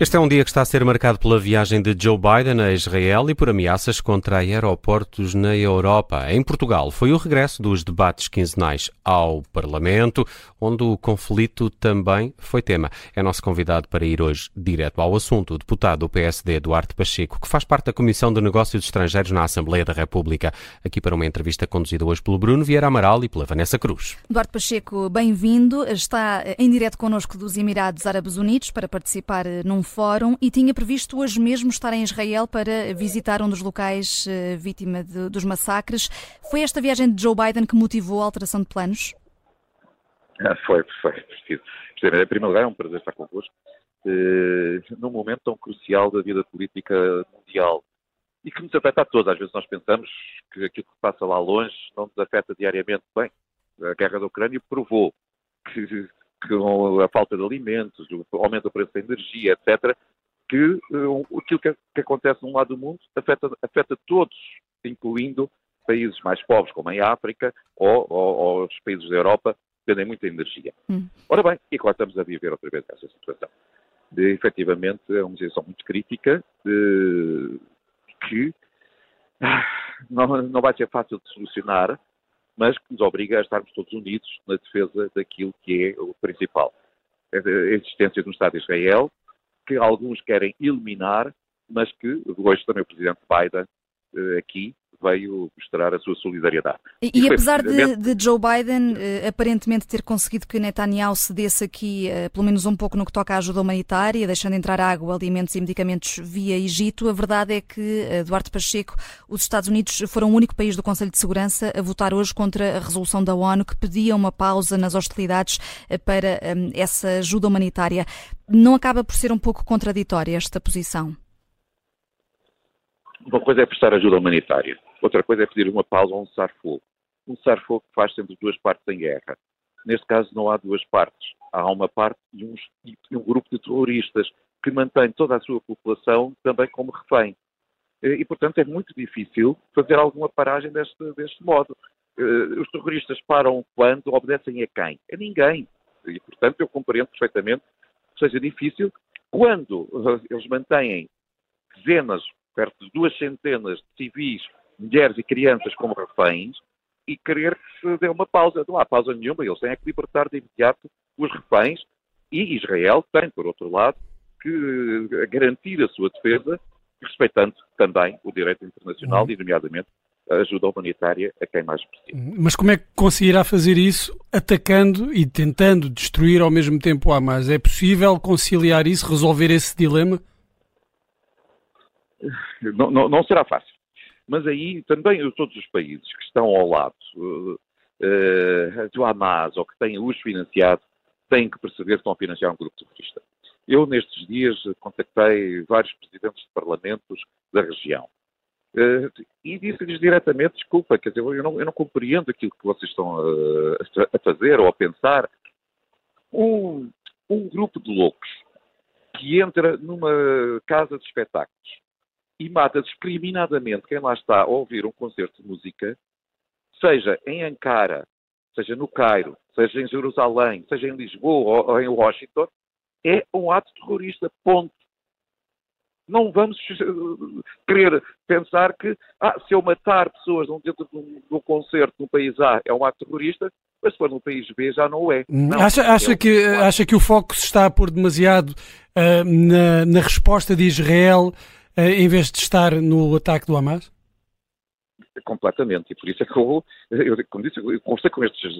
Este é um dia que está a ser marcado pela viagem de Joe Biden a Israel e por ameaças contra aeroportos na Europa. Em Portugal, foi o regresso dos debates quinzenais ao Parlamento, onde o conflito também foi tema. É nosso convidado para ir hoje direto ao assunto, o deputado do PSD, Duarte Pacheco, que faz parte da Comissão de Negócios Estrangeiros na Assembleia da República, aqui para uma entrevista conduzida hoje pelo Bruno Vieira Amaral e pela Vanessa Cruz. Duarte Pacheco, bem-vindo. Está em direto connosco dos Emirados Árabes Unidos para participar num fórum e tinha previsto hoje mesmo estar em Israel para visitar um dos locais uh, vítima de, dos massacres. Foi esta viagem de Joe Biden que motivou a alteração de planos? Ah, foi, foi. Em primeiro lugar, é um prazer estar convosco uh, num momento tão crucial da vida política mundial e que nos afeta a todos. Às vezes nós pensamos que aquilo que passa lá longe não nos afeta diariamente. Bem, a guerra da Ucrânia provou que que a falta de alimentos, o aumento do preço da energia, etc., que uh, aquilo que, que, acontece num lado do mundo afeta, afeta todos, incluindo países mais pobres, como em África, ou, ou, ou os países da Europa, que têm muita energia. Hum. Ora bem, e agora estamos a viver outra vez essa situação. De, efetivamente, é uma situação muito crítica, de, que ah, não, não vai ser fácil de solucionar, mas que nos obriga a estarmos todos unidos na defesa daquilo que é o principal. A existência de um Estado de Israel, que alguns querem eliminar, mas que hoje também o Presidente Biden eh, aqui veio mostrar a sua solidariedade. E, e apesar de, de, Joe Biden uh, aparentemente ter conseguido que Netanyahu cedesse aqui, uh, pelo menos um pouco no que toca à ajuda humanitária, deixando entrar água, alimentos e medicamentos via Egito, a verdade é que, uh, Duarte Pacheco, os Estados Unidos foram o único país do Conselho de Segurança a votar hoje contra a resolução da ONU que pedia uma pausa nas hostilidades para essa ajuda humanitária. Não acaba por ser um pouco contraditória esta posição? Uma coisa é prestar ajuda humanitária, outra coisa é pedir uma pausa ou um cessar-fogo. Um cessar-fogo faz sempre duas partes em guerra. Neste caso, não há duas partes. Há uma parte e, uns, e um grupo de terroristas que mantém toda a sua população também como refém. E, portanto, é muito difícil fazer alguma paragem deste, deste modo. Eh, os terroristas param quando obedecem a quem? A ninguém. E, portanto, eu compreendo perfeitamente que seja difícil quando eles mantêm dezenas, perto de duas centenas de civis, mulheres e crianças como reféns e querer que se dê uma pausa. Não há pausa nenhuma, eles têm que libertar de imediato os reféns e Israel tem, por outro lado, que garantir a sua defesa, respeitando também o direito internacional uhum. e, nomeadamente, a ajuda humanitária a quem mais precisa. Mas como é que conseguirá fazer isso atacando e tentando destruir ao mesmo tempo o Hamas? É possível conciliar isso, resolver esse dilema? Não, não, será fácil. Mas aí também todos os países que estão ao lado uh, uh, do Hamas ou que têm os financiado têm que perceber que estão a financiar um grupo terrorista. Eu, nestes dias, contactei vários presidentes de parlamentos da região uh, e disse-lhes diretamente: desculpa, quer dizer, eu não, eu não compreendo aquilo que vocês estão a, a fazer ou a pensar. Um, um grupo de loucos que entra numa casa de espetáculos e mata discriminadamente quem lá está a ouvir um concerto de música, seja em Ankara, seja no Cairo, seja em Jerusalém, seja em Lisboa ou em Washington, é um ato terrorista, ponto. Não vamos querer pensar que ah, se eu matar pessoas dentro de um, de um concerto no país A é um ato terrorista, mas se for no país B já não é. Hum, não, acha, acha, é que, acha que o foco se está a pôr demasiado uh, na, na resposta de Israel eh, em vez de estar no ataque do Hamas? Completamente. E por isso é que eu, eu como disse, eu conversei com estes,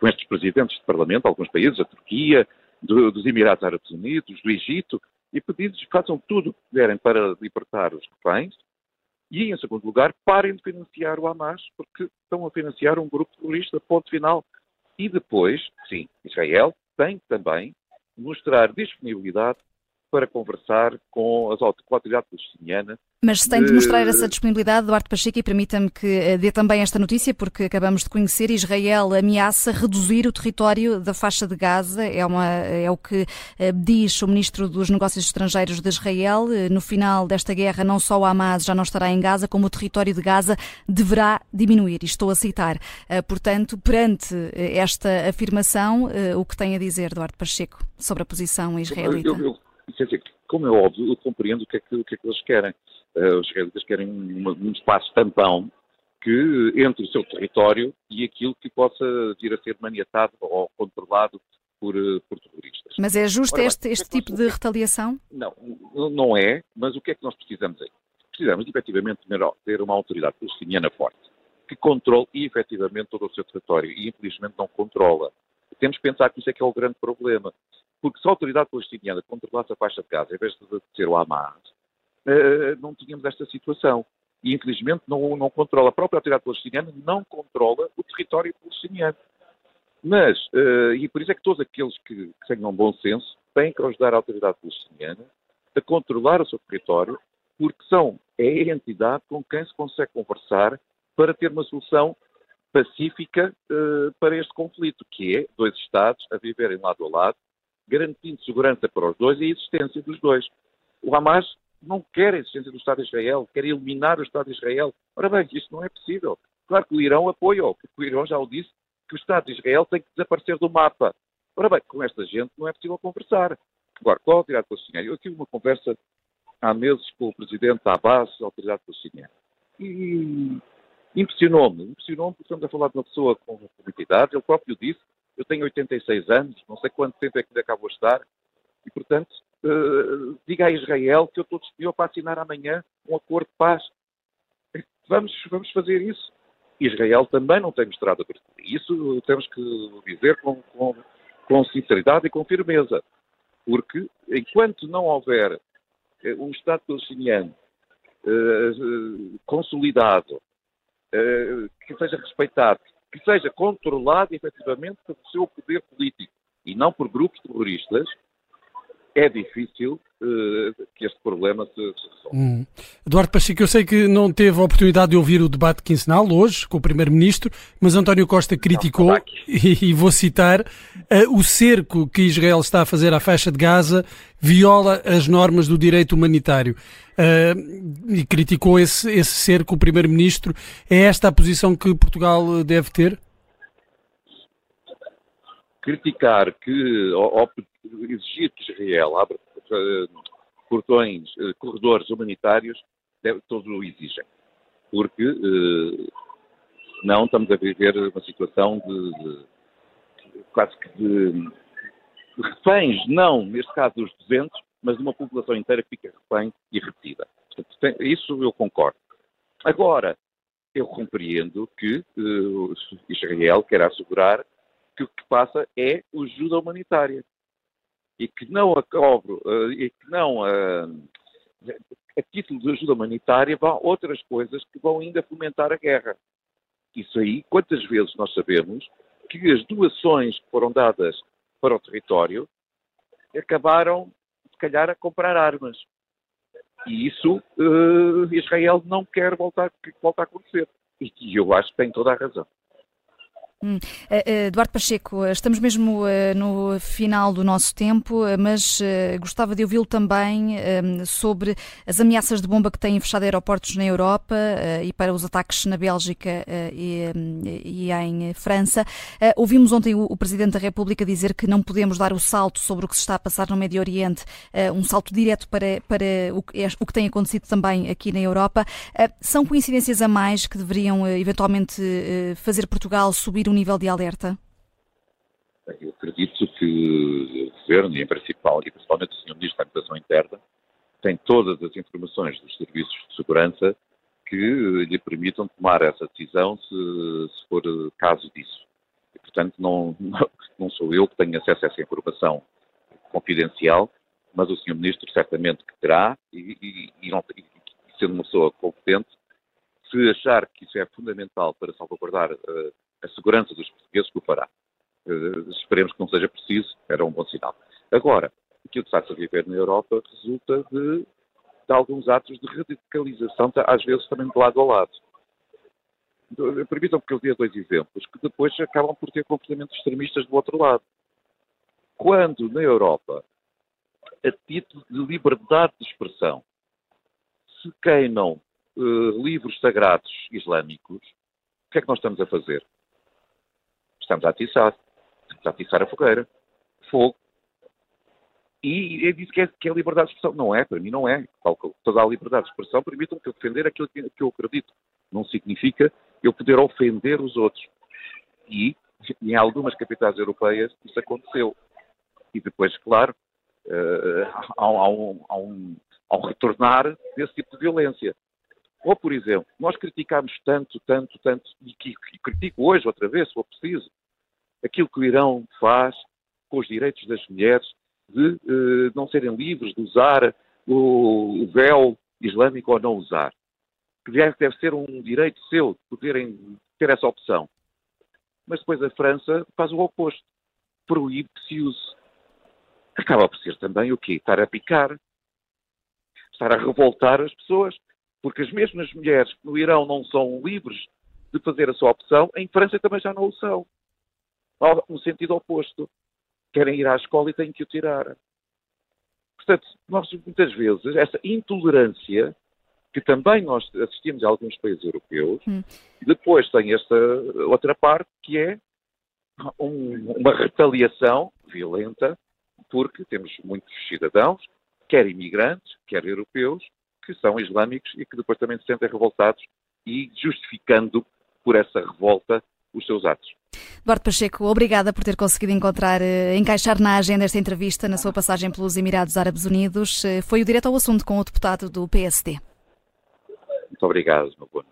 com estes presidentes de parlamento, alguns países, a Turquia, do, dos Emirados Árabes Unidos, do Egito, e pedi-lhes que façam tudo o que puderem para libertar os reféns e, em segundo lugar, parem de financiar o Hamas, porque estão a financiar um grupo terrorista, ponto final. E depois, sim, Israel tem também mostrar disponibilidade para conversar com, as, com a autoridade palestiniana mas se tem de mostrar essa disponibilidade, Duarte Pacheco, e permita-me que eh, dê também esta notícia, porque acabamos de conhecer, Israel ameaça reduzir o território da faixa de Gaza, é, uma, é o que eh, diz o Ministro dos Negócios Estrangeiros de Israel. Eh, no final desta guerra, não só o Hamas já não estará em Gaza, como o território de Gaza deverá diminuir, e estou a citar. Portanto, perante esta afirmação, o que tem a dizer, Duarte Pacheco, sobre a posição israelita? Eu, eu, eu, como é óbvio, eu compreendo o que é que, que, é que eles querem. Uh, os israelitas querem uma, um espaço tampão que entre o seu território e aquilo que possa vir a ser maniatado ou controlado por, eh, por terroristas. Mas é justo Ora, este, este é tipo de retaliação? Não, não é, mas o que é que nós precisamos aí? Precisamos, efetivamente, ter uma autoridade palestiniana forte, que controle efetivamente todo o seu território e, infelizmente, não controla. Temos que pensar que isso é que é o grande problema. Porque se a autoridade palestiniana controlasse a faixa de Gaza, em vez de ser o Hamas, eh, não tínhamos esta situação e infelizmente não, não controla, a própria autoridade palestiniana não controla o território palestiniano. Mas, uh, e por isso é que todos aqueles que, que tenham bom senso têm que ajudar a autoridade palestiniana a controlar o seu território, porque são, é a entidade com quem se consegue conversar para ter uma solução pacífica uh, para este conflito, que é dois Estados a viverem lado a lado, garantindo segurança para os dois e a existência dos dois. O Hamas não quer a existência do Estado de Israel, quer eliminar o Estado de Israel. Ora bem, isto não é possível. Claro que o Irão apoia, porque o Irão já o disse, que o Estado de Israel tem que desaparecer do mapa. Ora bem, com esta gente não é possível conversar. Agora, qual a autoridade palestiniana? Eu tive uma conversa há meses com o presidente Abbas, da autoridade palestiniana. E impressionou-me, impressionou-me porque estamos a falar de uma pessoa com muita ele próprio disse, eu tenho 86 anos, não sei quanto tempo é que ainda acabo a estar, e portanto uh, diga a Israel que eu estou disponível para assinar amanhã um acordo de paz. Vamos, vamos fazer isso. Israel também não tem mostrado abertura. Isso temos que dizer com, com, com sinceridade e com firmeza. Porque enquanto não houver eh, um Estado palestiniano uh, consolidado, que seja respeitado, que seja controlado efetivamente pelo seu poder político e não por grupos terroristas, é difícil que este problema se, resolva. Hum. Eduardo Pacheco, eu sei que não teve a oportunidade de ouvir o debate quinzenal hoje com o Primeiro-Ministro, mas António Costa criticou, não, e, e, vou citar, uh, o cerco que Israel está a fazer à faixa de Gaza viola as normas do direito humanitário. Uh, e criticou esse, esse cerco, o Primeiro-Ministro. É esta a posição que Portugal deve ter? criticar que, ou, exigir que Israel abra portões, uh, corredores humanitários, deve, todos o exigem. Porque uh, senão estamos a viver uma situação de, de quase que de, de, reféns, não neste caso dos 200, mas de uma população inteira que fica refém e retida. Portanto, isso eu concordo. Agora, eu compreendo que uh, Israel quer assegurar que o que passa é ajuda humanitária e que não a cobre, uh, e que não uh, a título de ajuda humanitária vão outras coisas que vão ainda fomentar a guerra. Isso aí, quantas vezes nós sabemos que as doações que foram dadas para o território acabaram, se calhar, a comprar armas. E isso uh, Israel não quer voltar, voltar a acontecer. E eu acho que tem toda a razão. Hum. Eh, eh, Pacheco, eh, estamos mesmo no final do nosso tempo, mas gostava de ouvi-lo também sobre as ameaças de bomba que têm fechado aeroportos na Europa e para os ataques na Bélgica e em França. Ouvimos ontem o Presidente da República dizer que não podemos dar o salto sobre o que se está a passar no Médio Oriente, um salto direto para, para o que tem acontecido também aqui na Europa. São coincidências a mais que deveriam eventualmente fazer Portugal subir o nível de alerta? Eu acredito que o Governo, e em principal, e principalmente o Sr. Ministro da Administração Interna, tem todas as informações dos serviços de segurança que lhe permitam tomar essa decisão se, se for caso disso. E, portanto, não, não, sou eu que tenho acesso a essa informação confidencial, mas o Sr. Ministro certamente que terá, e, e, e, não, e sendo uma pessoa competente, se achar que isso é fundamental para salvaguardar uh, a segurança dos portugueses que o fará. Uh, esperemos que não seja preciso, era um bom sinal. Agora, aquilo que está-se a viver na Europa resulta de, de alguns atos de radicalização, às vezes também de lado a lado. Permitam-me que eu dê dois exemplos que depois acabam por ter comportamentos extremistas do outro lado. Quando na Europa, a título de liberdade de expressão, se queimam uh, livros sagrados islâmicos, o que é que nós estamos a fazer? Estamos a atiçar. Estamos a atiçar a fogueira. Fogo. E é disso que é, que é liberdade de expressão. Não é, para mim não é. Toda a liberdade de expressão permite-me que eu defender aquilo que, eu acredito. Não significa eu poder ofender os outros. E em algumas capitais europeias isso aconteceu. E depois, claro, uh, há, há, um, há, um, há um retornar desse tipo de violência. Ou, por exemplo, nós criticamos tanto, tanto, tanto, e critico hoje outra vez, se for preciso, aquilo que o Irão faz com os direitos das mulheres de uh, não serem livres de usar o, o véu islâmico ou não usar. Que deve ser um direito seu de poderem ter essa opção. Mas depois a França faz o oposto. Proíbe que se use. Acaba por ser também o quê? Estar a picar. Estar a revoltar as pessoas. Porque as mesmas mulheres que no Irão não são livres de fazer a sua opção, em França também já não o são. No sentido oposto. Querem ir à escola e têm que o tirar. Portanto, nós muitas vezes, essa intolerância que também nós assistimos a alguns países europeus, hum. depois tem esta outra parte que é um, uma retaliação violenta, porque temos muitos cidadãos, quer imigrantes, quer europeus, que são islâmicos e que depois também se sentem revoltados e justificando por essa revolta os seus atos. Eduardo Pacheco, obrigada por ter conseguido encontrar, eh, encaixar na agenda esta entrevista na sua passagem pelos Emirados Árabes Unidos. Eh, foi o direto ao assunto com o deputado do PSD. Muito obrigado, meu boa.